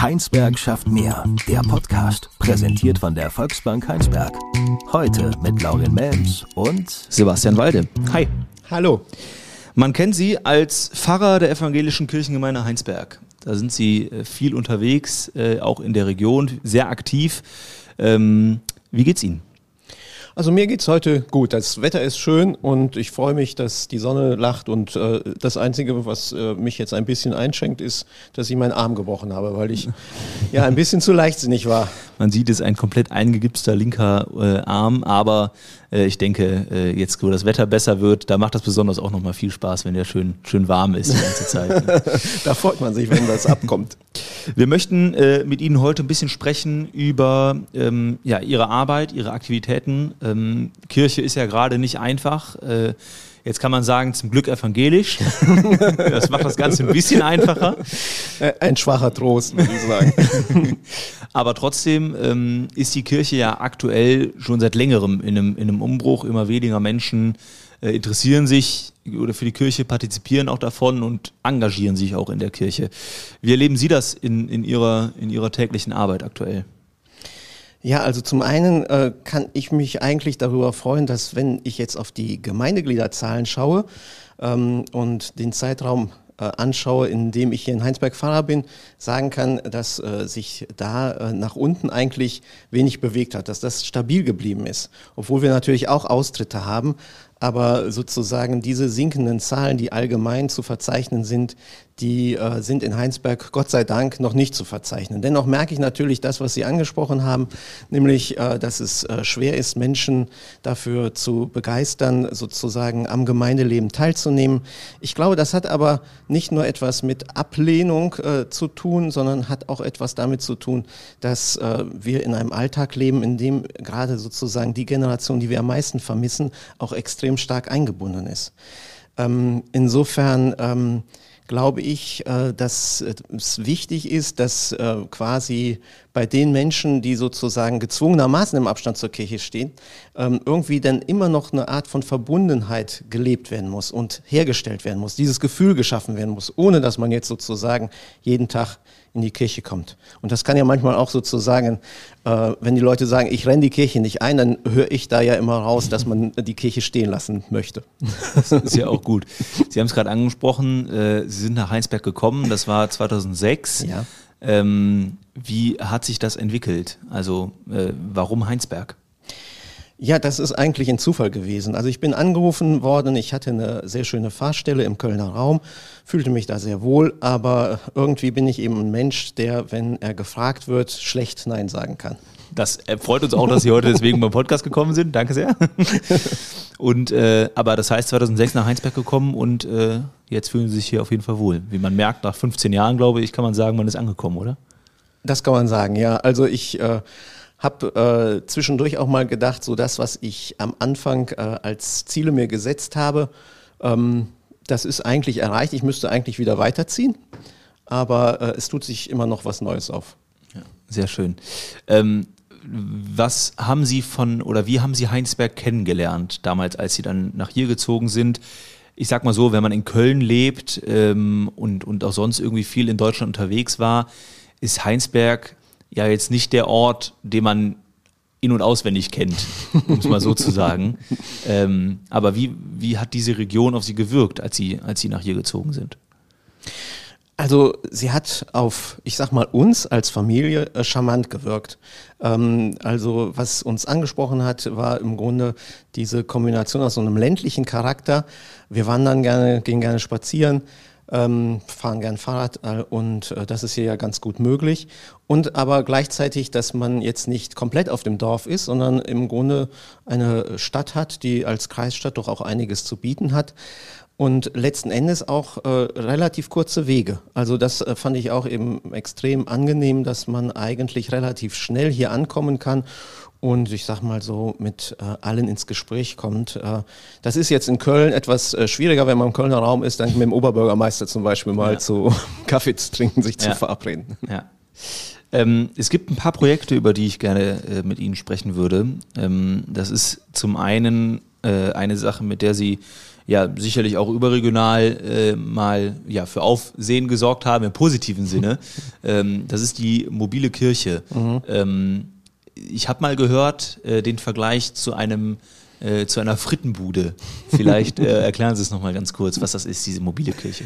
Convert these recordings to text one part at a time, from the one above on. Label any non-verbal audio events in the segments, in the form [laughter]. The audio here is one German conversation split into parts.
Heinsberg schafft mehr. Der Podcast, präsentiert von der Volksbank Heinsberg. Heute mit Laurin Melms und Sebastian Walde. Hi. Hallo. Man kennt Sie als Pfarrer der evangelischen Kirchengemeinde Heinsberg. Da sind Sie äh, viel unterwegs, äh, auch in der Region, sehr aktiv. Ähm, wie geht's Ihnen? Also mir geht's heute gut. Das Wetter ist schön und ich freue mich, dass die Sonne lacht. Und äh, das Einzige, was äh, mich jetzt ein bisschen einschränkt, ist, dass ich meinen Arm gebrochen habe, weil ich [laughs] ja ein bisschen zu leichtsinnig war. Man sieht es ein komplett eingegipster linker äh, Arm, aber ich denke, äh, jetzt, wo das Wetter besser wird, da macht das besonders auch nochmal viel Spaß, wenn der schön, schön warm ist die ganze Zeit. Ne? [laughs] da freut man sich, wenn das abkommt. Wir möchten äh, mit Ihnen heute ein bisschen sprechen über ähm, ja, Ihre Arbeit, Ihre Aktivitäten. Ähm, Kirche ist ja gerade nicht einfach. Jetzt kann man sagen, zum Glück evangelisch. [laughs] das macht das Ganze ein bisschen einfacher. Äh, ein schwacher Trost, würde ich sagen. [laughs] Aber trotzdem ähm, ist die Kirche ja aktuell schon seit längerem in einem, in einem Umbruch. Immer weniger Menschen äh, interessieren sich oder für die Kirche, partizipieren auch davon und engagieren sich auch in der Kirche. Wie erleben Sie das in, in, ihrer, in Ihrer täglichen Arbeit aktuell? Ja, also zum einen äh, kann ich mich eigentlich darüber freuen, dass wenn ich jetzt auf die Gemeindegliederzahlen schaue ähm, und den Zeitraum äh, anschaue, in dem ich hier in Heinsberg Pfarrer bin, sagen kann, dass äh, sich da äh, nach unten eigentlich wenig bewegt hat, dass das stabil geblieben ist, obwohl wir natürlich auch Austritte haben, aber sozusagen diese sinkenden Zahlen, die allgemein zu verzeichnen sind, die äh, sind in Heinsberg Gott sei Dank noch nicht zu verzeichnen. Dennoch merke ich natürlich das, was Sie angesprochen haben, nämlich, äh, dass es äh, schwer ist, Menschen dafür zu begeistern, sozusagen am Gemeindeleben teilzunehmen. Ich glaube, das hat aber nicht nur etwas mit Ablehnung äh, zu tun, sondern hat auch etwas damit zu tun, dass äh, wir in einem Alltag leben, in dem gerade sozusagen die Generation, die wir am meisten vermissen, auch extrem stark eingebunden ist. Ähm, insofern ähm, glaube ich, äh, dass es wichtig ist, dass äh, quasi bei den Menschen, die sozusagen gezwungenermaßen im Abstand zur Kirche stehen, ähm, irgendwie dann immer noch eine Art von Verbundenheit gelebt werden muss und hergestellt werden muss, dieses Gefühl geschaffen werden muss, ohne dass man jetzt sozusagen jeden Tag in die Kirche kommt. Und das kann ja manchmal auch sozusagen, äh, wenn die Leute sagen, ich renne die Kirche nicht ein, dann höre ich da ja immer raus, dass man die Kirche stehen lassen möchte. Das ist ja auch gut. Sie haben es gerade angesprochen, äh, Sie sind nach Heinsberg gekommen, das war 2006. Ja. Ähm, wie hat sich das entwickelt? Also äh, warum Heinsberg? Ja, das ist eigentlich ein Zufall gewesen. Also ich bin angerufen worden, ich hatte eine sehr schöne Fahrstelle im Kölner Raum, fühlte mich da sehr wohl, aber irgendwie bin ich eben ein Mensch, der, wenn er gefragt wird, schlecht Nein sagen kann. Das freut uns auch, dass Sie heute deswegen beim Podcast gekommen sind. Danke sehr. [laughs] Und äh, aber das heißt 2006 nach Heinsberg gekommen und äh, jetzt fühlen Sie sich hier auf jeden Fall wohl. Wie man merkt, nach 15 Jahren, glaube ich, kann man sagen, man ist angekommen, oder? Das kann man sagen, ja. Also ich äh, habe äh, zwischendurch auch mal gedacht, so das, was ich am Anfang äh, als Ziele mir gesetzt habe, ähm, das ist eigentlich erreicht. Ich müsste eigentlich wieder weiterziehen, aber äh, es tut sich immer noch was Neues auf. Ja, sehr schön. Ähm, was haben Sie von oder wie haben Sie Heinsberg kennengelernt damals, als Sie dann nach hier gezogen sind? Ich sag mal so, wenn man in Köln lebt ähm, und, und auch sonst irgendwie viel in Deutschland unterwegs war, ist Heinsberg ja jetzt nicht der Ort, den man in- und auswendig kennt, um es mal so zu sagen. [laughs] Ähm, aber wie, wie hat diese Region auf Sie gewirkt, als Sie, als Sie nach hier gezogen sind? Also sie hat auf, ich sag mal, uns als Familie äh, charmant gewirkt. Ähm, also was uns angesprochen hat, war im Grunde diese Kombination aus so einem ländlichen Charakter. Wir wandern gerne, gehen gerne spazieren ähm, fahren gern Fahrrad äh, und äh, das ist hier ja ganz gut möglich. Und aber gleichzeitig, dass man jetzt nicht komplett auf dem Dorf ist, sondern im Grunde eine Stadt hat, die als Kreisstadt doch auch einiges zu bieten hat. Und letzten Endes auch äh, relativ kurze Wege. Also das äh, fand ich auch eben extrem angenehm, dass man eigentlich relativ schnell hier ankommen kann und ich sag mal so mit äh, allen ins Gespräch kommt. Äh, das ist jetzt in Köln etwas äh, schwieriger, wenn man im Kölner Raum ist, dann mit dem Oberbürgermeister zum Beispiel mal ja. zu [laughs] Kaffee zu trinken, sich ja. zu verabreden. Ja. Ähm, es gibt ein paar Projekte, über die ich gerne äh, mit Ihnen sprechen würde. Ähm, das ist zum einen äh, eine Sache, mit der Sie ja sicherlich auch überregional äh, mal ja, für Aufsehen gesorgt haben, im positiven Sinne. [laughs] ähm, das ist die mobile Kirche. Mhm. Ich habe mal gehört, äh, den Vergleich zu einem äh, zu einer Frittenbude. Vielleicht äh, [laughs] erklären Sie es nochmal ganz kurz, was das ist, diese mobile Kirche.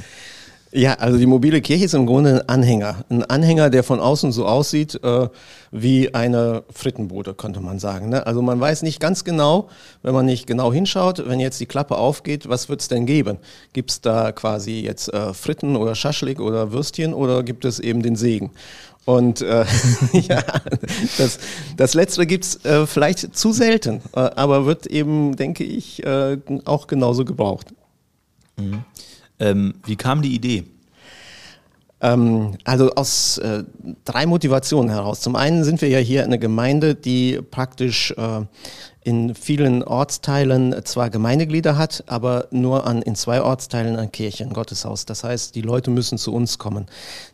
Ja, also die mobile Kirche ist im Grunde ein Anhänger. Ein Anhänger, der von außen so aussieht äh, wie eine Frittenbude, könnte man sagen. Ne? Also man weiß nicht ganz genau, wenn man nicht genau hinschaut, wenn jetzt die Klappe aufgeht, was wird's denn geben? Gibt's da quasi jetzt äh, Fritten oder Schaschlik oder Würstchen oder gibt es eben den Segen? Und äh, [laughs] ja, das, das Letztere gibt's äh, vielleicht zu selten, äh, aber wird eben, denke ich, äh, auch genauso gebraucht. Mhm. Ähm, wie kam die Idee? Ähm, also aus äh, drei Motivationen heraus. Zum einen sind wir ja hier eine Gemeinde, die praktisch äh, in vielen Ortsteilen zwar Gemeindeglieder hat, aber nur an, in zwei Ortsteilen ein Kirche, ein Gotteshaus. Das heißt, die Leute müssen zu uns kommen.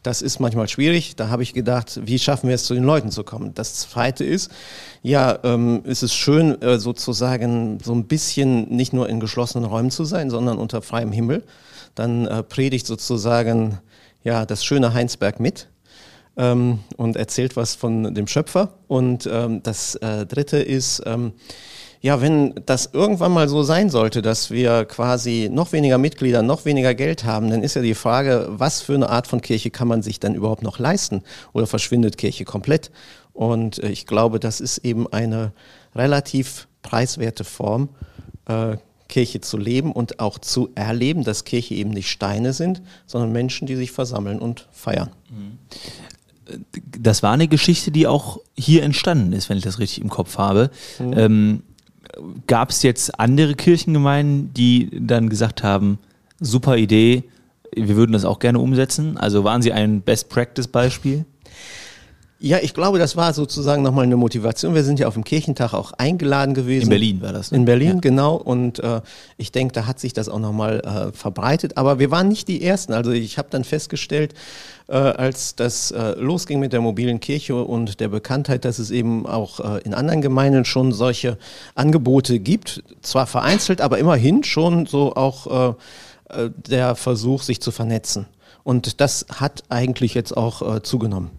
Das ist manchmal schwierig. Da habe ich gedacht, wie schaffen wir es, zu den Leuten zu kommen? Das zweite ist, ja, ähm, es ist schön, äh, sozusagen so ein bisschen nicht nur in geschlossenen Räumen zu sein, sondern unter freiem Himmel. Dann äh, predigt sozusagen ja, das schöne Heinsberg mit ähm, und erzählt was von dem Schöpfer. Und ähm, das äh, Dritte ist, ähm, ja, wenn das irgendwann mal so sein sollte, dass wir quasi noch weniger Mitglieder, noch weniger Geld haben, dann ist ja die Frage, was für eine Art von Kirche kann man sich dann überhaupt noch leisten? Oder verschwindet Kirche komplett? Und äh, ich glaube, das ist eben eine relativ preiswerte Form, äh, Kirche zu leben und auch zu erleben, dass Kirche eben nicht Steine sind, sondern Menschen, die sich versammeln und feiern. Das war eine Geschichte, die auch hier entstanden ist, wenn ich das richtig im Kopf habe. Mhm. Ähm, Gab es jetzt andere Kirchengemeinden, die dann gesagt haben, super Idee, wir würden das auch gerne umsetzen? Also waren Sie ein Best-Practice-Beispiel? Ja, ich glaube, das war sozusagen nochmal eine Motivation. Wir sind ja auf dem Kirchentag auch eingeladen gewesen. In Berlin war das. Ne? In Berlin, ja. genau. Und äh, ich denke, da hat sich das auch nochmal äh, verbreitet. Aber wir waren nicht die Ersten. Also ich habe dann festgestellt, äh, als das äh, losging mit der mobilen Kirche und der Bekanntheit, dass es eben auch äh, in anderen Gemeinden schon solche Angebote gibt. Zwar vereinzelt, aber immerhin schon so auch äh, äh, der Versuch, sich zu vernetzen. Und das hat eigentlich jetzt auch äh, zugenommen.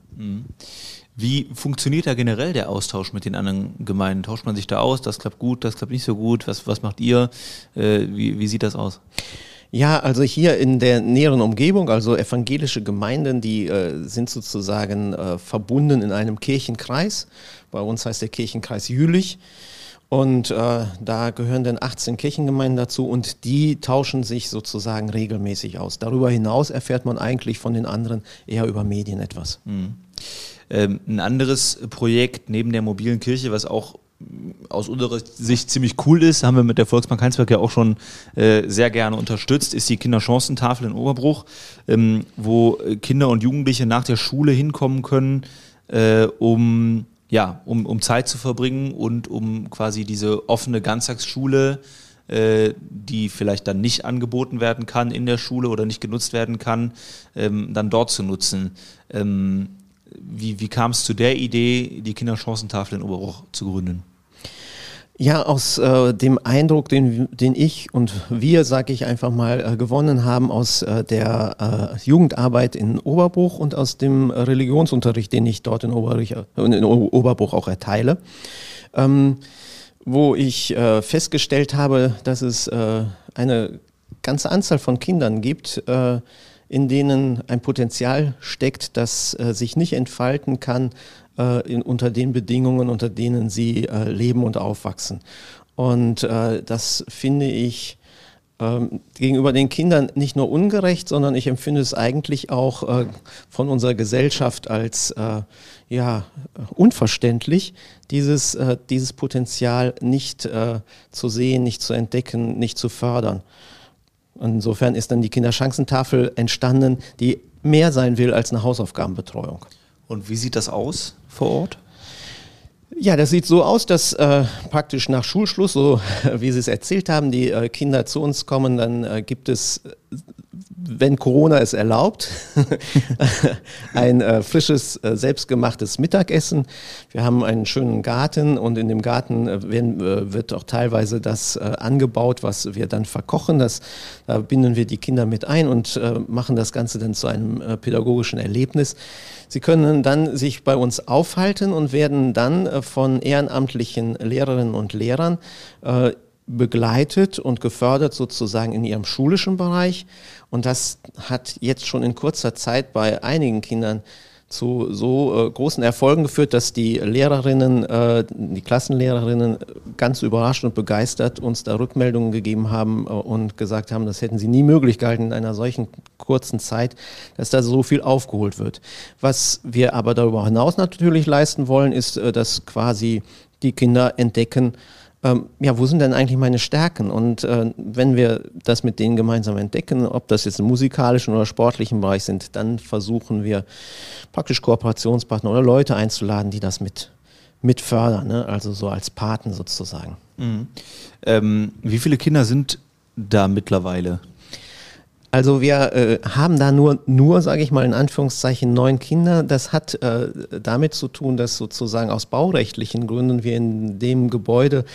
Wie funktioniert da generell der Austausch mit den anderen Gemeinden? Tauscht man sich da aus? Das klappt gut, das klappt nicht so gut. Was, was macht ihr? Äh, wie, wie sieht das aus? Ja, also hier in der näheren Umgebung, also evangelische Gemeinden, die äh, sind sozusagen äh, verbunden in einem Kirchenkreis. Bei uns heißt der Kirchenkreis Jülich. Und äh, da gehören dann 18 Kirchengemeinden dazu und die tauschen sich sozusagen regelmäßig aus. Darüber hinaus erfährt man eigentlich von den anderen eher über Medien etwas. Mhm. Ähm, ein anderes Projekt neben der mobilen Kirche, was auch aus unserer Sicht ziemlich cool ist, haben wir mit der Volksbank Heinsberg ja auch schon äh, sehr gerne unterstützt, ist die Kinderchancentafel in Oberbruch, ähm, wo Kinder und Jugendliche nach der Schule hinkommen können, äh, um ja, um, um Zeit zu verbringen und um quasi diese offene Ganztagsschule, äh, die vielleicht dann nicht angeboten werden kann in der Schule oder nicht genutzt werden kann, ähm, dann dort zu nutzen. Ähm, wie, wie kam es zu der Idee, die Kinderchancentafel in Oberbruch zu gründen? Ja, aus äh, dem Eindruck, den, den ich und wir, sage ich einfach mal, äh, gewonnen haben aus äh, der äh, Jugendarbeit in Oberbruch und aus dem Religionsunterricht, den ich dort in, Oberich, äh, in Oberbruch auch erteile, ähm, wo ich äh, festgestellt habe, dass es eine ganze Anzahl von Kindern gibt, in denen ein Potenzial steckt, das äh, sich nicht entfalten kann äh, in, unter den Bedingungen, unter denen sie äh, leben und aufwachsen. Und äh, das finde ich ähm, gegenüber den Kindern nicht nur ungerecht, sondern ich empfinde es eigentlich auch äh, von unserer Gesellschaft als äh, ja, unverständlich, dieses, dieses Potenzial nicht zu sehen, nicht zu entdecken, nicht zu fördern. Insofern ist dann die Kinderchancentafel entstanden, die mehr sein will als eine Hausaufgabenbetreuung. Und wie sieht das aus vor Ort? Ja, das sieht so aus, dass äh, praktisch nach Schulschluss, so [laughs] wie Sie es erzählt haben, die äh, Kinder zu uns kommen, dann äh, gibt es wenn Corona es erlaubt, [laughs] ein äh, frisches, äh, selbstgemachtes Mittagessen. Wir haben einen schönen Garten und in dem Garten äh, werden, äh, wird auch teilweise das äh, angebaut, was wir dann verkochen. Das, da binden wir die Kinder mit ein und äh, machen das Ganze dann zu einem pädagogischen Erlebnis. Sie können dann sich bei uns aufhalten und werden dann von ehrenamtlichen Lehrerinnen und Lehrern begleitet und gefördert sozusagen in ihrem schulischen Bereich. Und das hat jetzt schon in kurzer Zeit bei einigen Kindern zu so äh, großen Erfolgen geführt, dass die Lehrerinnen, äh, die Klassenlehrerinnen ganz überrascht und begeistert uns da Rückmeldungen gegeben haben äh, und gesagt haben, das hätten sie nie möglich gehalten in einer solchen kurzen Zeit, dass da so viel aufgeholt wird. Was wir aber darüber hinaus natürlich leisten wollen, ist, äh, dass quasi die Kinder entdecken, ähm, ja, wo sind denn eigentlich meine Stärken? Und äh, wenn wir das mit denen gemeinsam entdecken, ob das jetzt im musikalischen oder sportlichen Bereich sind, dann versuchen wir praktisch Kooperationspartner oder Leute einzuladen, die das mit, mit fördern, ne? also so als Paten sozusagen. Mhm. Ähm, wie viele Kinder sind da mittlerweile? Also wir äh, haben da nur, nur sage ich mal in Anführungszeichen, neun Kinder. Das hat äh, damit zu tun, dass sozusagen aus baurechtlichen Gründen wir in dem Gebäude,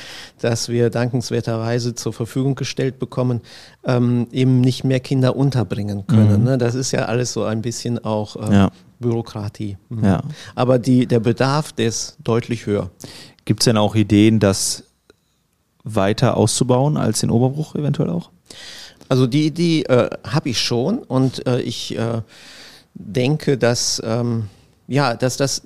das wir dankenswerterweise zur Verfügung gestellt bekommen, ähm, eben nicht mehr Kinder unterbringen können. Mhm. Ne? Das ist ja alles so ein bisschen auch äh, ja. Bürokratie. Mhm. Ja. Aber die, der Bedarf, der ist deutlich höher. Gibt es denn auch Ideen, das weiter auszubauen als in Oberbruch eventuell auch? Also die Idee äh, habe ich schon und äh, ich äh, denke, dass ähm, ja, dass das,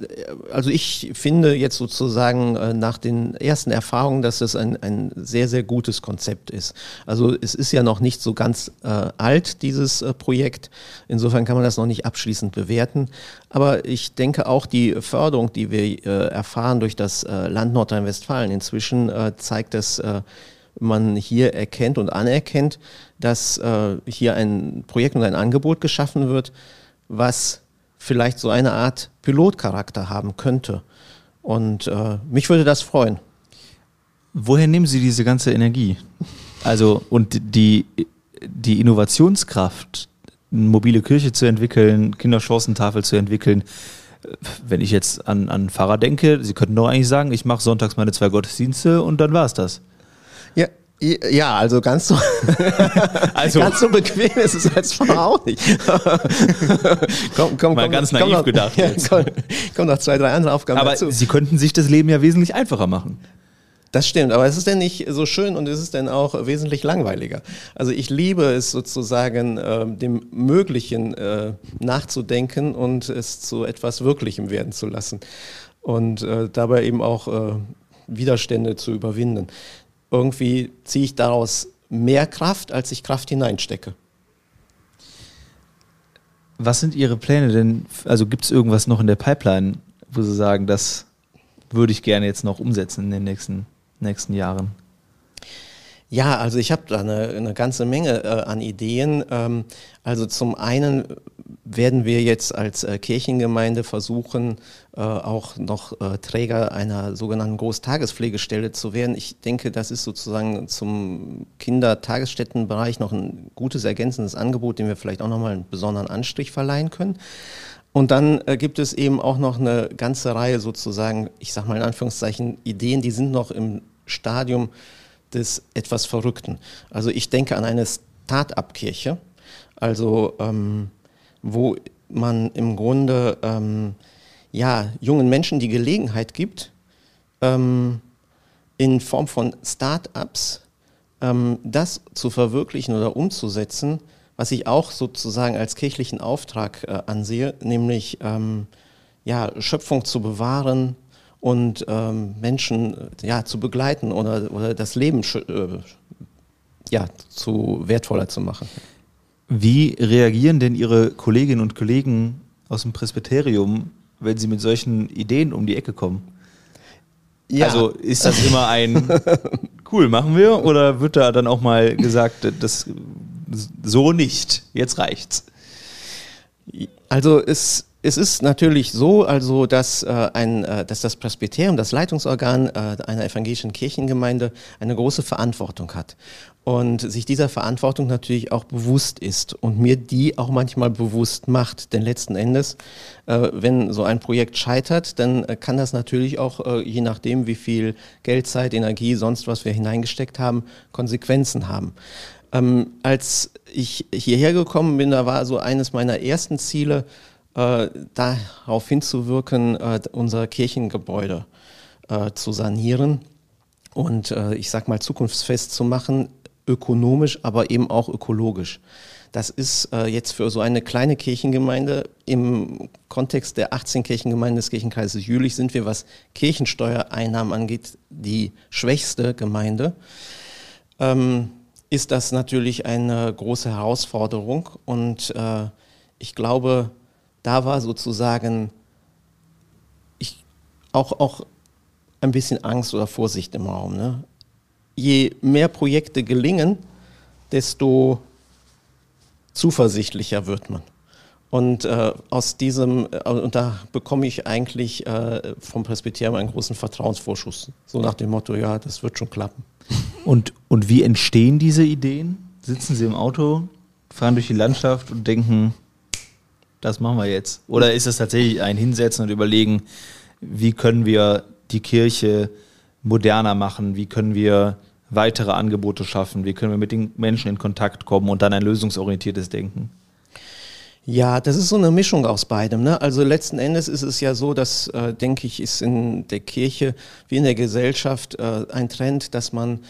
also ich finde jetzt sozusagen äh, nach den ersten Erfahrungen, dass das ein, ein sehr, sehr gutes Konzept ist. Also es ist ja noch nicht so ganz äh, alt, dieses äh, Projekt. Insofern kann man das noch nicht abschließend bewerten. Aber ich denke auch die Förderung, die wir äh, erfahren durch das äh, Land Nordrhein-Westfalen inzwischen, äh, zeigt, dass äh, man hier erkennt und anerkennt, dass äh, hier ein Projekt und ein Angebot geschaffen wird, was vielleicht so eine Art Pilotcharakter haben könnte. Und äh, mich würde das freuen. Woher nehmen Sie diese ganze Energie? Also und die, die Innovationskraft, eine mobile Kirche zu entwickeln, Kinderchancentafel zu entwickeln. Wenn ich jetzt an, an Pfarrer denke, Sie könnten doch eigentlich sagen, ich mache sonntags meine zwei Gottesdienste und dann war es das. Ja, also ganz so, [laughs] [laughs] also ganz so bequem ist es als Frau auch nicht. [laughs] komm, komm, Mal komm, ganz naiv noch, gedacht. Ja, komm, komm, noch zwei, drei andere Aufgaben aber dazu. Sie könnten sich das Leben ja wesentlich einfacher machen. Das stimmt, aber ist es denn nicht so schön und ist es denn auch wesentlich langweiliger? Also ich liebe es sozusagen, äh, dem Möglichen äh, nachzudenken und es zu etwas Wirklichem werden zu lassen und äh, dabei eben auch äh, Widerstände zu überwinden irgendwie ziehe ich daraus mehr Kraft, als ich Kraft hineinstecke. Was sind Ihre Pläne denn? Also gibt es irgendwas noch in der Pipeline, wo Sie sagen, das würde ich gerne jetzt noch umsetzen in den nächsten, nächsten Jahren? Ja, also ich habe da eine, eine, ganze Menge äh, an Ideen. Ähm, also zum einen werden wir jetzt als äh, Kirchengemeinde versuchen, äh, auch noch äh, Träger einer sogenannten Großtagespflegestelle zu werden. Ich denke, das ist sozusagen zum Kindertagesstättenbereich noch ein gutes ergänzendes Angebot, dem wir vielleicht auch nochmal einen besonderen Anstrich verleihen können. Und dann äh, gibt es eben auch noch eine ganze Reihe sozusagen, ich sage mal in Anführungszeichen, Ideen, die sind noch im Stadium des etwas Verrückten. Also ich denke an eine Start-up-Kirche, also ähm, wo man im Grunde ähm, ja, jungen Menschen die Gelegenheit gibt, ähm, in Form von Start-ups ähm, das zu verwirklichen oder umzusetzen, was ich auch sozusagen als kirchlichen Auftrag äh, ansehe, nämlich ähm, ja, Schöpfung zu bewahren, und ähm, Menschen ja, zu begleiten oder, oder das Leben äh, ja, zu wertvoller zu machen. Wie reagieren denn Ihre Kolleginnen und Kollegen aus dem Presbyterium, wenn Sie mit solchen Ideen um die Ecke kommen? Ja. Also ist das immer ein [laughs] cool, machen wir? Oder wird da dann auch mal gesagt, das so nicht, jetzt reicht's? Also es es ist natürlich so, also dass, äh, ein, äh, dass das Presbyterium, das Leitungsorgan äh, einer evangelischen Kirchengemeinde, eine große Verantwortung hat. und sich dieser Verantwortung natürlich auch bewusst ist und mir die auch manchmal bewusst macht. Denn letzten Endes, äh, wenn so ein Projekt scheitert, dann äh, kann das natürlich auch, äh, je nachdem, wie viel Geld, Zeit, Energie, sonst was wir hineingesteckt haben, Konsequenzen haben. Ähm, als ich hierher gekommen bin, da war so eines meiner ersten Ziele, äh, darauf hinzuwirken, äh, unser Kirchengebäude äh, zu sanieren und ich sag mal zukunftsfest zu machen, ökonomisch, aber eben auch ökologisch. Das ist äh, jetzt für so eine kleine Kirchengemeinde im Kontext der 18 Kirchengemeinden des Kirchenkreises Jülich sind wir, was Kirchensteuereinnahmen angeht, die schwächste Gemeinde. Ähm, ist das natürlich eine große Herausforderung und äh, ich glaube, da war sozusagen ich, auch, auch ein bisschen Angst oder Vorsicht im Raum. Ne? je mehr Projekte gelingen, desto zuversichtlicher wird man. Und äh, aus diesem, äh, und da bekomme ich eigentlich äh, vom Presbyterium einen großen Vertrauensvorschuss. So nach dem Motto, ja, das wird schon klappen. Und, und wie entstehen diese Ideen? Sitzen Sie im Auto, fahren durch die Landschaft und denken, das machen wir jetzt? Oder ist es tatsächlich ein Hinsetzen und überlegen, wie können wir die Kirche moderner machen? Wie können wir weitere Angebote schaffen? Wie können wir mit den Menschen in Kontakt kommen und dann ein lösungsorientiertes Denken? Ja, das ist so eine Mischung aus beidem. Ne? Also letzten Endes ist es ja so, dass, äh, denke ich, ist in der Kirche wie in der Gesellschaft äh, ein Trend, dass man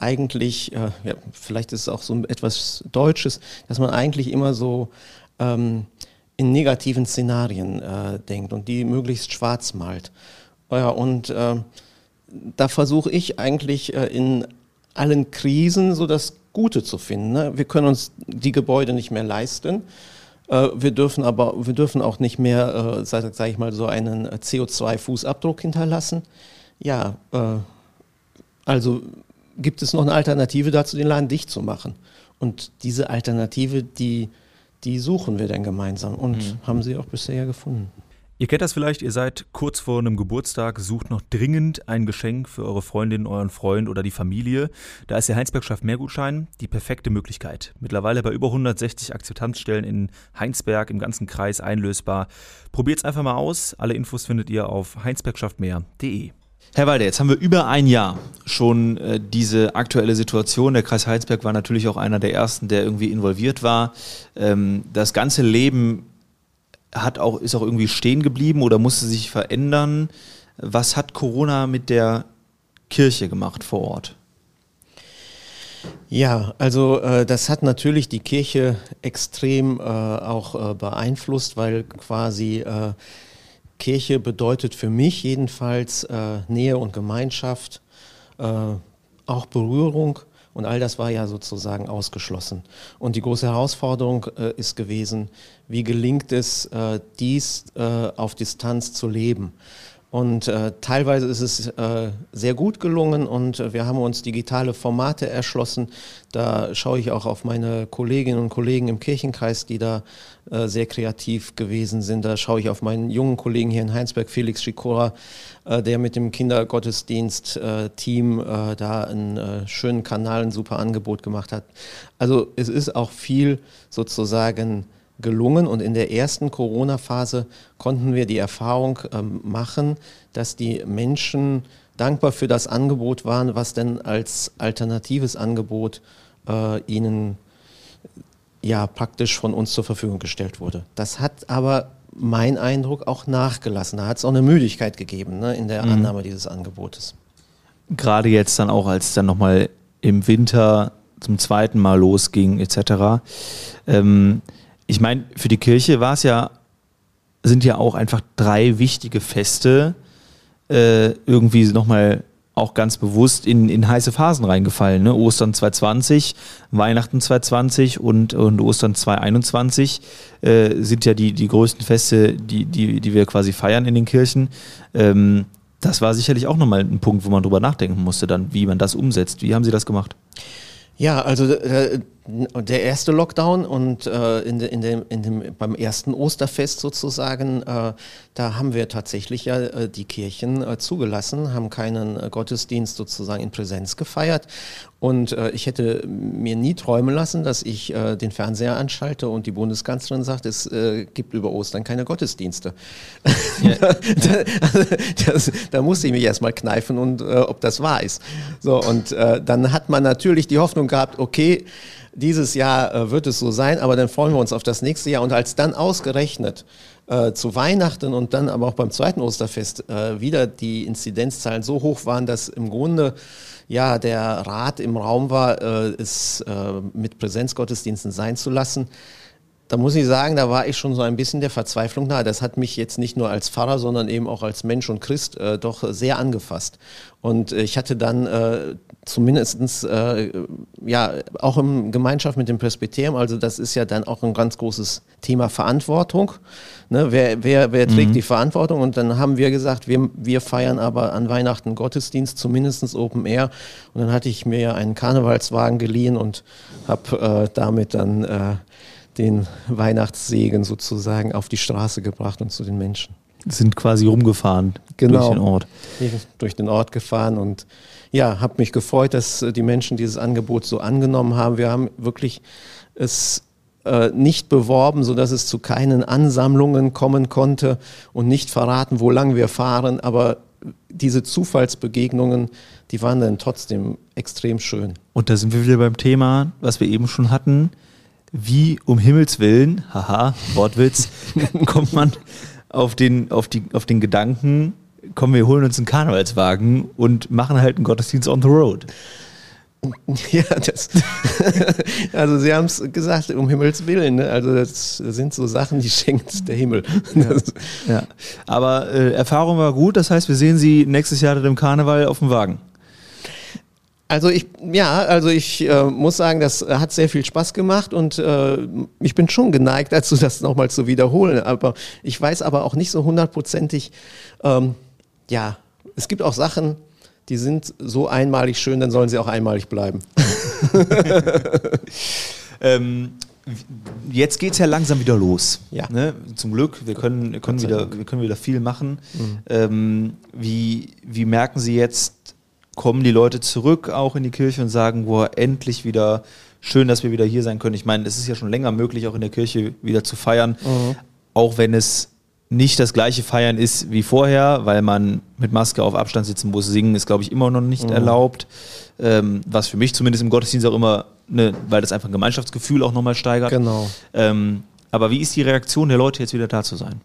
eigentlich, äh, ja, vielleicht ist es auch so etwas Deutsches, dass man eigentlich immer so ähm, in negativen Szenarien äh, denkt und die möglichst schwarz malt. Ja, und äh, da versuche ich eigentlich äh, in allen Krisen so das Gute zu finden. Ne? Wir können uns die Gebäude nicht mehr leisten. Äh, wir dürfen aber, wir dürfen auch nicht mehr, äh, sage sag ich mal, so einen CO2-Fußabdruck hinterlassen. Ja, äh, also gibt es noch eine Alternative dazu, den Laden dicht zu machen. Und diese Alternative, die, die suchen wir dann gemeinsam und mhm. haben sie auch bisher gefunden. Ihr kennt das vielleicht, ihr seid kurz vor einem Geburtstag, sucht noch dringend ein Geschenk für eure Freundin, euren Freund oder die Familie. Da ist der Heinsberg schafft Mehrgutschein die perfekte Möglichkeit. Mittlerweile bei über 160 Akzeptanzstellen in Heinsberg im ganzen Kreis einlösbar. Probiert's einfach mal aus. Alle Infos findet ihr auf heinsbergschaftmehr.de. Herr Walde, jetzt haben wir über ein Jahr schon äh, diese aktuelle Situation. Der Kreis Heinsberg war natürlich auch einer der ersten, der irgendwie involviert war. Ähm, das ganze Leben hat auch, ist auch irgendwie stehen geblieben oder musste sich verändern. Was hat Corona mit der Kirche gemacht vor Ort? Ja, also äh, das hat natürlich die Kirche extrem äh, auch äh, beeinflusst, weil quasi äh, Kirche bedeutet für mich jedenfalls äh, Nähe und Gemeinschaft, äh, auch Berührung. Und all das war ja sozusagen ausgeschlossen. Und die große Herausforderung äh, ist gewesen, wie gelingt es, äh, dies äh, auf Distanz zu leben. Und äh, teilweise ist es äh, sehr gut gelungen und äh, wir haben uns digitale Formate erschlossen. Da schaue ich auch auf meine Kolleginnen und Kollegen im Kirchenkreis, die da äh, sehr kreativ gewesen sind. Da schaue ich auf meinen jungen Kollegen hier in Heinsberg, Felix Schikora, äh, der mit dem Kindergottesdienst-Team äh, da einen schönen Kanal, ein super Angebot gemacht hat. Also es ist auch viel sozusagen gelungen und in der ersten Corona-Phase konnten wir die Erfahrung ähm, machen, dass die Menschen dankbar für das Angebot waren, was denn als alternatives Angebot äh, ihnen ja praktisch von uns zur Verfügung gestellt wurde. Das hat aber mein Eindruck auch nachgelassen. Da hat es auch eine Müdigkeit gegeben ne, in der mhm. Annahme dieses Angebotes. Gerade jetzt dann auch, als es dann nochmal im Winter zum zweiten Mal losging etc. Ähm, ich meine, für die Kirche war es ja, sind ja auch einfach drei wichtige Feste äh, irgendwie nochmal auch ganz bewusst in, in heiße Phasen reingefallen. Ne? Ostern 2020, Weihnachten 2020 und, und Ostern 2021 äh, sind ja die, die größten Feste, die, die, die wir quasi feiern in den Kirchen. Ähm, das war sicherlich auch nochmal ein Punkt, wo man drüber nachdenken musste, dann, wie man das umsetzt. Wie haben Sie das gemacht? Ja, also äh, der erste Lockdown und äh, in, de, in, dem, in dem, beim ersten Osterfest sozusagen, äh, da haben wir tatsächlich ja äh, die Kirchen äh, zugelassen, haben keinen äh, Gottesdienst sozusagen in Präsenz gefeiert. Und äh, ich hätte mir nie träumen lassen, dass ich den Fernseher anschalte und die Bundeskanzlerin sagt, es gibt über Ostern keine Gottesdienste. Ja. da, [laughs] das, da musste ich mich erstmal kneifen und ob das wahr ist. So, und dann hat man natürlich die Hoffnung gehabt, okay, dieses Jahr äh, wird es so sein, aber dann freuen wir uns auf das nächste Jahr. Und als dann ausgerechnet äh, zu Weihnachten und dann aber auch beim zweiten Osterfest äh, wieder die Inzidenzzahlen so hoch waren, dass im Grunde ja der Rat im Raum war, äh, es äh, mit Präsenzgottesdiensten sein zu lassen, da muss ich sagen, da war ich schon so ein bisschen der Verzweiflung nahe. Das hat mich jetzt nicht nur als Pfarrer, sondern eben auch als Mensch und Christ äh, doch sehr angefasst. Und äh, ich hatte dann äh, zumindestens äh, ja, auch in Gemeinschaft mit dem Presbyterium, also das ist ja dann auch ein ganz großes Thema Verantwortung. Ne? Wer, wer, wer trägt mhm. die Verantwortung? Und dann haben wir gesagt, wir, wir feiern aber an Weihnachten Gottesdienst, zumindest Open Air. Und dann hatte ich mir einen Karnevalswagen geliehen und habe äh, damit dann äh, den Weihnachtssegen sozusagen auf die Straße gebracht und zu den Menschen. Sind quasi rumgefahren genau, durch den Ort. Durch den Ort gefahren und ja, habe mich gefreut, dass äh, die Menschen dieses Angebot so angenommen haben. Wir haben wirklich es äh, nicht beworben, sodass es zu keinen Ansammlungen kommen konnte und nicht verraten, wo lang wir fahren. Aber diese Zufallsbegegnungen, die waren dann trotzdem extrem schön. Und da sind wir wieder beim Thema, was wir eben schon hatten wie um Himmels Willen, haha, Wortwitz, [laughs] kommt man auf den, auf, die, auf den Gedanken, komm, wir holen uns einen Karnevalswagen und machen halt einen Gottesdienst on the road. [laughs] Ja, das, [laughs] also Sie haben es gesagt, um Himmels Willen. Ne? Also das sind so Sachen, die schenkt der Himmel. Ja, ja. Aber äh, Erfahrung war gut, das heißt, wir sehen Sie nächstes Jahr dem Karneval auf dem Wagen. Also ich, ja, also ich äh, muss sagen, das hat sehr viel Spaß gemacht und äh, ich bin schon geneigt [laughs] dazu, das nochmal zu wiederholen. Aber ich weiß aber auch nicht so hundertprozentig, ähm, ja, es gibt auch Sachen, die sind so einmalig schön, dann sollen sie auch einmalig bleiben. [laughs] ähm, jetzt geht es ja langsam wieder los. Ja. Ne? Zum Glück, wir können, wir können, wieder, wir können wieder viel machen. Mhm. Ähm, wie, wie merken Sie jetzt, kommen die Leute zurück auch in die Kirche und sagen, boah, endlich wieder schön, dass wir wieder hier sein können. Ich meine, es ist ja schon länger möglich, auch in der Kirche wieder zu feiern, mhm. auch wenn es nicht das gleiche Feiern ist wie vorher, weil man mit Maske auf Abstand sitzen muss. Singen ist, glaube ich, immer noch nicht mhm. erlaubt. Ähm, was für mich zumindest im Gottesdienst auch immer, ne, weil das einfach ein Gemeinschaftsgefühl auch nochmal steigert. Genau. Ähm, aber wie ist die Reaktion der Leute, jetzt wieder da zu sein?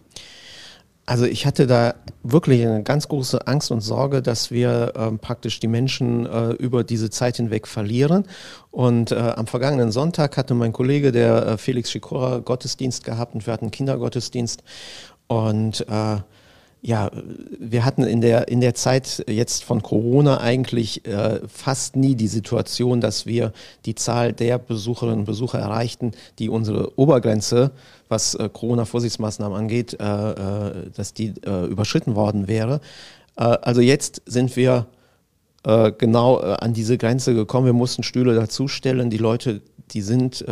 Also ich hatte da wirklich eine ganz große Angst und Sorge, dass wir ähm, praktisch die Menschen äh, über diese Zeit hinweg verlieren. Und äh, am vergangenen Sonntag hatte mein Kollege, der äh, Felix Schikora, Gottesdienst gehabt und wir hatten Kindergottesdienst. Und äh, ja, wir hatten in der, in der Zeit jetzt von Corona eigentlich äh, fast nie die Situation, dass wir die Zahl der Besucherinnen und Besucher erreichten, die unsere Obergrenze, was äh, Corona-Vorsichtsmaßnahmen angeht, äh, äh, dass die äh, überschritten worden wäre. Äh, also jetzt sind wir genau an diese Grenze gekommen. Wir mussten Stühle dazustellen. Die Leute, die sind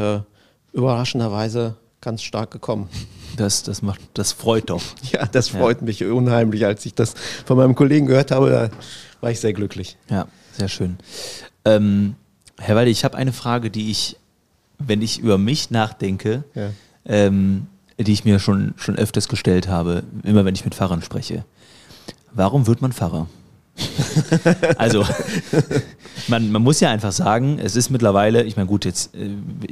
überraschenderweise ganz stark gekommen. Das, das, macht, das freut doch. [laughs] Ja, das freut ja. mich unheimlich. Als ich das von meinem Kollegen gehört habe, da war ich sehr glücklich. Ja, sehr schön. Ähm, Herr Walde, ich habe eine Frage, die ich, wenn ich über mich nachdenke, ja. ähm, die ich mir schon, schon öfters gestellt habe, immer wenn ich mit Pfarrern spreche. Warum wird man Pfarrer? [laughs] also, man, man muss ja einfach sagen, es ist mittlerweile, ich meine, gut, jetzt, äh,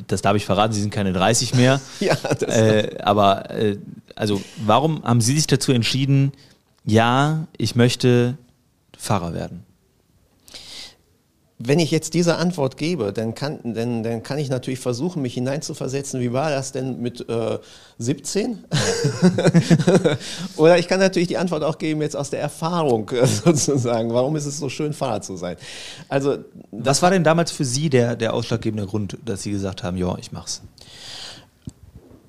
das darf ich verraten, Sie sind keine 30 mehr. [laughs] ja, das äh, aber, äh, also, warum haben Sie sich dazu entschieden, ja, ich möchte Pfarrer werden? Wenn ich jetzt diese Antwort gebe, dann kann, dann, dann kann ich natürlich versuchen, mich hineinzuversetzen, wie war das denn mit äh, 17? [laughs] Oder ich kann natürlich die Antwort auch geben jetzt aus der Erfahrung [laughs] sozusagen. Warum ist es so schön, Fahrer zu sein? Also, Was war denn damals für Sie der, der ausschlaggebende Grund, dass Sie gesagt haben, ja, ich mach's?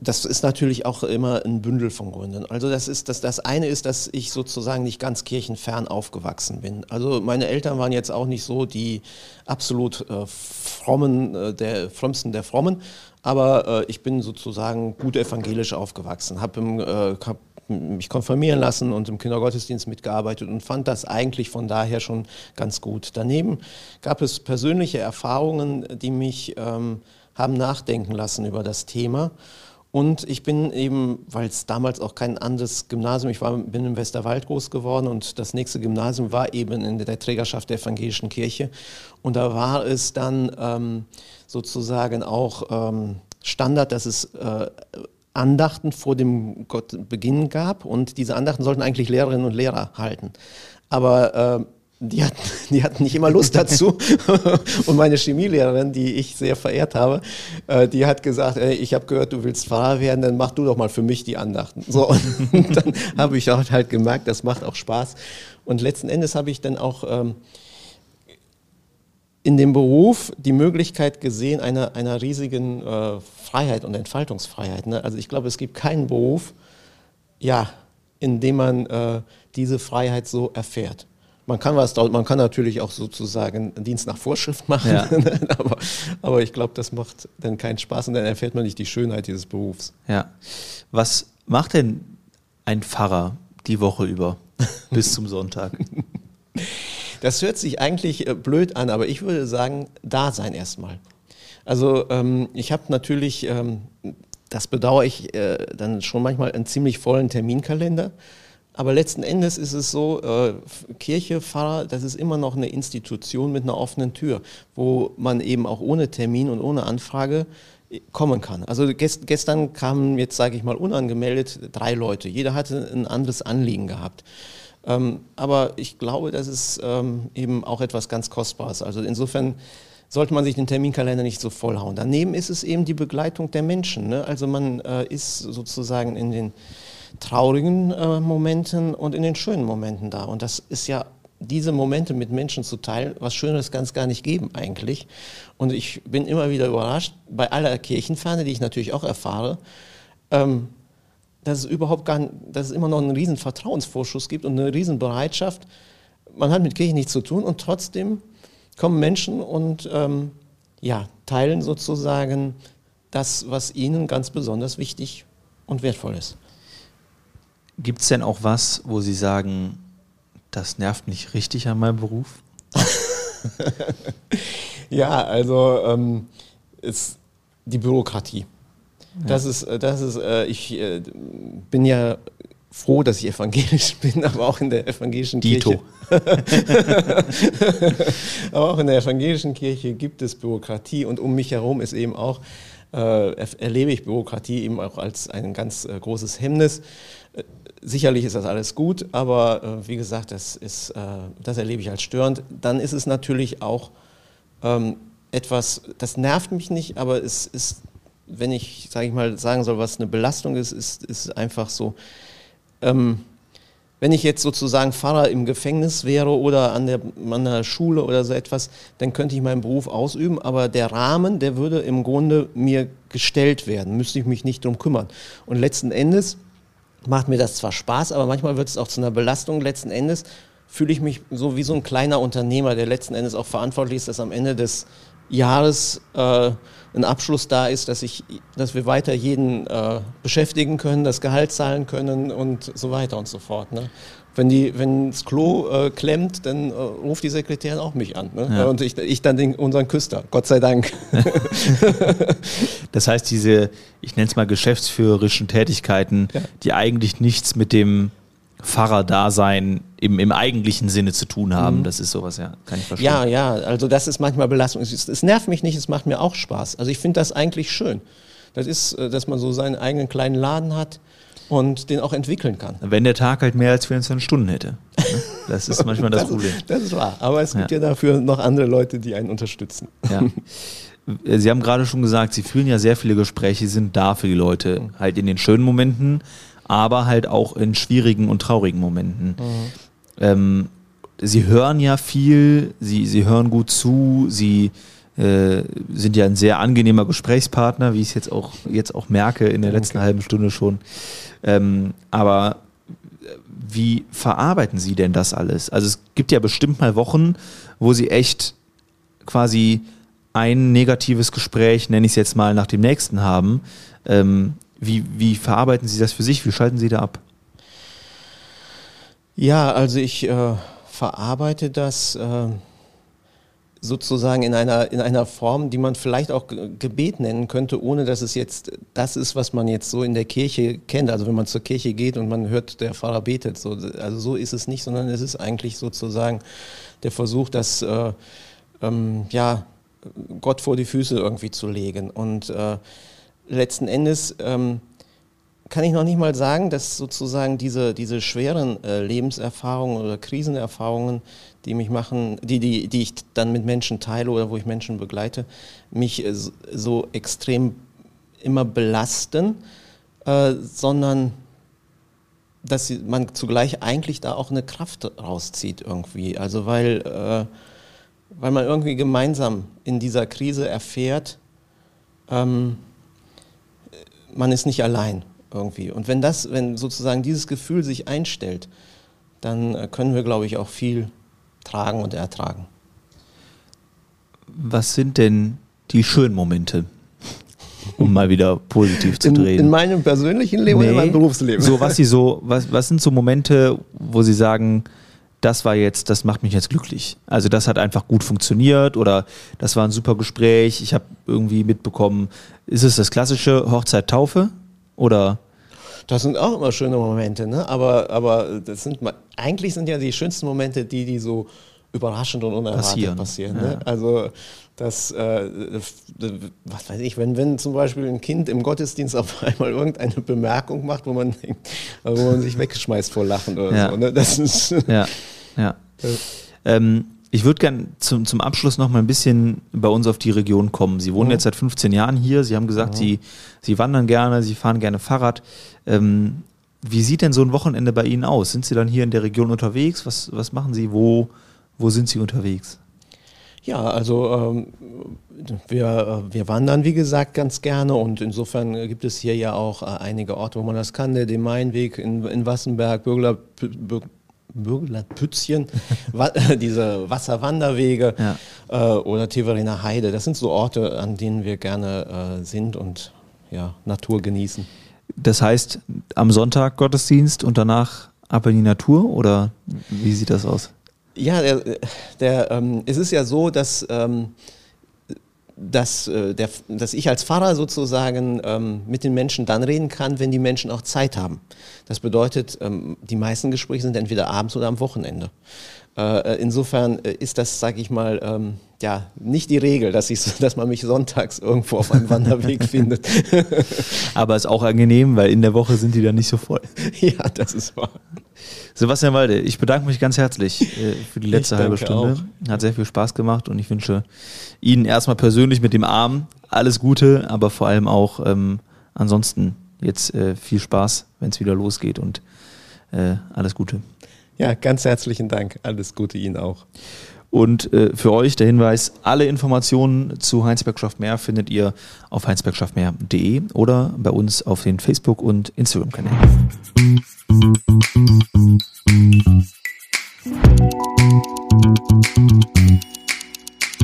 Das ist natürlich auch immer ein Bündel von Gründen. Also das ist das, das eine ist, dass ich sozusagen nicht ganz kirchenfern aufgewachsen bin. Also meine Eltern waren jetzt auch nicht so die absolut äh, frommen, äh, der frömmsten der Frommen, aber äh, ich bin sozusagen gut evangelisch aufgewachsen, habe äh, hab mich konfirmieren lassen und im Kindergottesdienst mitgearbeitet und fand das eigentlich von daher schon ganz gut. Daneben gab es persönliche Erfahrungen, die mich ähm, haben nachdenken lassen über das Thema. Und ich bin eben, weil es damals auch kein anderes Gymnasium, ich war, bin im Westerwald groß geworden und das nächste Gymnasium war eben in der Trägerschaft der evangelischen Kirche. Und da war es dann ähm, sozusagen auch ähm, Standard, dass es äh, Andachten vor dem Gottbeginn gab und diese Andachten sollten eigentlich Lehrerinnen und Lehrer halten. Aber äh, die hatten, [laughs] die hatten nicht immer Lust dazu. [laughs] Und meine Chemielehrerin, die ich sehr verehrt habe, äh, die hat gesagt, ey, ich habe gehört, du willst Pfarrer werden, dann mach du doch mal für mich die Andachten. So, und [laughs] dann habe ich auch halt gemerkt, das macht auch Spaß. Und letzten Endes habe ich dann auch ähm, in dem Beruf die Möglichkeit gesehen einer, einer riesigen äh, Freiheit und Entfaltungsfreiheit. Ne? Also ich glaube, es gibt keinen Beruf, ja, in dem man äh, diese Freiheit so erfährt. Man kann was, man kann natürlich auch sozusagen einen Dienst nach Vorschrift machen, ja. [laughs] aber, aber ich glaube, das macht dann keinen Spaß und dann erfährt man nicht die Schönheit dieses Berufs. Ja. Was macht denn ein Pfarrer die Woche über [laughs] bis zum Sonntag? Das hört sich eigentlich äh, blöd an, aber ich würde sagen, da sein erstmal. Also ähm, ich habe natürlich, ähm, das bedauere ich, äh, dann schon manchmal einen ziemlich vollen Terminkalender. Aber letzten Endes ist es so, äh, Kirche, Pfarrer, das ist immer noch eine Institution mit einer offenen Tür, wo man eben auch ohne Termin und ohne Anfrage äh, kommen kann. Also gest gestern kamen jetzt, sage ich mal, unangemeldet drei Leute. Jeder hatte ein anderes Anliegen gehabt. Ähm, aber ich glaube, das ist ähm, eben auch etwas ganz Kostbares. Also insofern sollte man sich den Terminkalender nicht so vollhauen. Daneben ist es eben die Begleitung der Menschen. Ne? Also man äh, ist sozusagen in den traurigen äh, Momenten und in den schönen Momenten da. Und das ist ja diese Momente mit Menschen zu teilen, was Schönes kann es gar nicht geben eigentlich. Und ich bin immer wieder überrascht, bei aller Kirchenfahne, die ich natürlich auch erfahre, ähm, dass es überhaupt gar nicht, dass es immer noch einen riesen Vertrauensvorschuss gibt und eine riesen Bereitschaft. Man hat mit Kirche nichts zu tun und trotzdem kommen Menschen und ähm, ja, teilen sozusagen das, was ihnen ganz besonders wichtig und wertvoll ist. Gibt es denn auch was, wo Sie sagen, das nervt mich richtig an meinem Beruf? [laughs] ja, also ähm, ist die Bürokratie. Ja. Das ist, äh, das ist, äh, ich äh, bin ja froh, dass ich evangelisch [laughs] bin, aber auch in der evangelischen Dito. Kirche. [laughs] aber auch in der evangelischen Kirche gibt es Bürokratie und um mich herum ist eben auch, äh, erlebe ich Bürokratie eben auch als ein ganz äh, großes Hemmnis. Sicherlich ist das alles gut, aber äh, wie gesagt, das, ist, äh, das erlebe ich als störend. Dann ist es natürlich auch ähm, etwas, das nervt mich nicht, aber es ist, wenn ich, sage ich mal, sagen soll, was eine Belastung ist, ist, ist einfach so. Ähm, wenn ich jetzt sozusagen Pfarrer im Gefängnis wäre oder an der, an der Schule oder so etwas, dann könnte ich meinen Beruf ausüben, aber der Rahmen, der würde im Grunde mir gestellt werden, müsste ich mich nicht drum kümmern. Und letzten Endes macht mir das zwar Spaß, aber manchmal wird es auch zu einer Belastung. Letzten Endes fühle ich mich so wie so ein kleiner Unternehmer, der letzten Endes auch verantwortlich ist, dass am Ende des Jahres äh, ein Abschluss da ist, dass, ich, dass wir weiter jeden äh, beschäftigen können, das Gehalt zahlen können und so weiter und so fort. Ne? Wenn, die, wenn das Klo äh, klemmt, dann äh, ruft die Sekretärin auch mich an. Ne? Ja. Und ich, ich dann den, unseren Küster, Gott sei Dank. [laughs] das heißt, diese, ich nenne es mal geschäftsführerischen Tätigkeiten, ja. die eigentlich nichts mit dem Pfarrer-Dasein im, im eigentlichen Sinne zu tun haben. Mhm. Das ist sowas, ja, kann ich verstehen. Ja, ja, also das ist manchmal Belastung. Es, es nervt mich nicht, es macht mir auch Spaß. Also ich finde das eigentlich schön. Das ist, äh, dass man so seinen eigenen kleinen Laden hat und den auch entwickeln kann. Wenn der Tag halt mehr als 24 Stunden hätte. Ne? Das ist manchmal das, [laughs] das Problem. Das ist wahr. Aber es gibt ja. ja dafür noch andere Leute, die einen unterstützen. Ja. [laughs] Sie haben gerade schon gesagt, Sie führen ja sehr viele Gespräche, sind da für die Leute, mhm. halt in den schönen Momenten, aber halt auch in schwierigen und traurigen Momenten. Mhm. Ähm, sie hören ja viel, sie, sie hören gut zu, sie äh, sind ja ein sehr angenehmer Gesprächspartner, wie ich es jetzt auch, jetzt auch merke in der Danke. letzten halben Stunde schon. Ähm, aber wie verarbeiten Sie denn das alles? Also es gibt ja bestimmt mal Wochen, wo Sie echt quasi ein negatives Gespräch, nenne ich es jetzt mal, nach dem nächsten haben. Ähm, wie, wie verarbeiten Sie das für sich? Wie schalten Sie da ab? Ja, also ich äh, verarbeite das äh, sozusagen in einer, in einer Form, die man vielleicht auch Ge- Gebet nennen könnte, ohne dass es jetzt das ist, was man jetzt so in der Kirche kennt. Also wenn man zur Kirche geht und man hört, der Pfarrer betet, so, also so ist es nicht, sondern es ist eigentlich sozusagen der Versuch, das äh, ähm, ja, Gott vor die Füße irgendwie zu legen. Und äh, letzten Endes ähm, kann ich noch nicht mal sagen, dass sozusagen diese, diese schweren äh, Lebenserfahrungen oder Krisenerfahrungen, die mich machen, die, die, die ich dann mit Menschen teile oder wo ich Menschen begleite, mich äh, so- extrem immer belasten, äh, sondern dass man zugleich eigentlich da auch eine Kraft rauszieht irgendwie. Also weil, äh, weil man irgendwie gemeinsam in dieser Krise erfährt, ähm, man ist nicht allein irgendwie. Und wenn das, wenn sozusagen dieses Gefühl sich einstellt, dann äh, können wir, glaube ich, auch viel tragen und ertragen. Was sind denn die schönen Momente? Um mal wieder positiv zu In, drehen. in meinem persönlichen Leben oder in meinem Berufsleben? So, was sie so, was, was sind so Momente, wo sie sagen, das war jetzt, das macht mich jetzt glücklich. Also das hat einfach gut funktioniert oder das war ein super Gespräch. Ich habe irgendwie mitbekommen, ist es das klassische Hochzeit Taufe oder Das sind auch immer schöne Momente, ne? aber, aber das sind, eigentlich sind ja die schönsten Momente die, die so überraschend und unerwartet Passieren, passieren. ja. ne? Also das, äh, was weiß ich, wenn, wenn zum Beispiel ein Kind im Gottesdienst auf [laughs] einmal irgendeine Bemerkung macht, wo man, denkt, wo man sich wegschmeißt vor Lachen oder Ja. so. Ne? Das ist, Ja, ja. [laughs] Ähm, ich würde gern zum, zum Abschluss noch mal ein bisschen bei uns auf die Region kommen. Sie wohnen Mhm. jetzt seit 15 Jahren hier. Sie haben gesagt, Sie, Sie wandern gerne, Sie fahren gerne Fahrrad. Ähm, wie sieht denn so ein Wochenende bei Ihnen aus? Sind Sie dann hier in der Region unterwegs? Was, was machen Sie? Wo, wo sind Sie unterwegs? Ja, also ähm, wir, äh, wir wandern, wie gesagt, ganz gerne und insofern gibt es hier ja auch äh, einige Orte, wo man das kann. Der Mainweg in, in Wassenberg, Bürgler, Bür- Bürglerpützchen, [laughs] wa diese Wasserwanderwege Ja. äh, oder Teveriner Heide. Das sind so Orte, an denen wir gerne äh, sind und ja, Natur genießen. Das heißt, am Sonntag Gottesdienst und danach ab in die Natur oder wie sieht das aus? Ja, der, der, ähm, es ist ja so, dass, ähm, dass, äh, der, dass ich als Pfarrer sozusagen ähm, mit den Menschen dann reden kann, wenn die Menschen auch Zeit haben. Das bedeutet, ähm, die meisten Gespräche sind entweder abends oder am Wochenende. Äh, insofern äh, ist das, sage ich mal, ähm, ja, nicht die Regel, dass, ich, [laughs] dass man mich sonntags irgendwo auf einem Wanderweg [laughs] findet. [laughs] Aber ist auch angenehm, weil in der Woche sind die dann nicht so voll. ja, das ist wahr. Sebastian Walde, ich bedanke mich ganz herzlich äh, für die letzte halbe Stunde. Hat sehr viel Spaß gemacht und ich wünsche Ihnen erstmal persönlich mit dem Arm alles Gute, aber vor allem auch ähm, ansonsten jetzt äh, viel Spaß, wenn es wieder losgeht und äh, alles Gute. Ja, ganz herzlichen Dank. Alles Gute Ihnen auch. Und äh, für euch der Hinweis, alle Informationen zu Heinsberg schafft mehr findet ihr auf heinsbergschafftmehr.de oder bei uns auf den Facebook- und Instagram-Kanälen.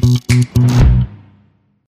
Musik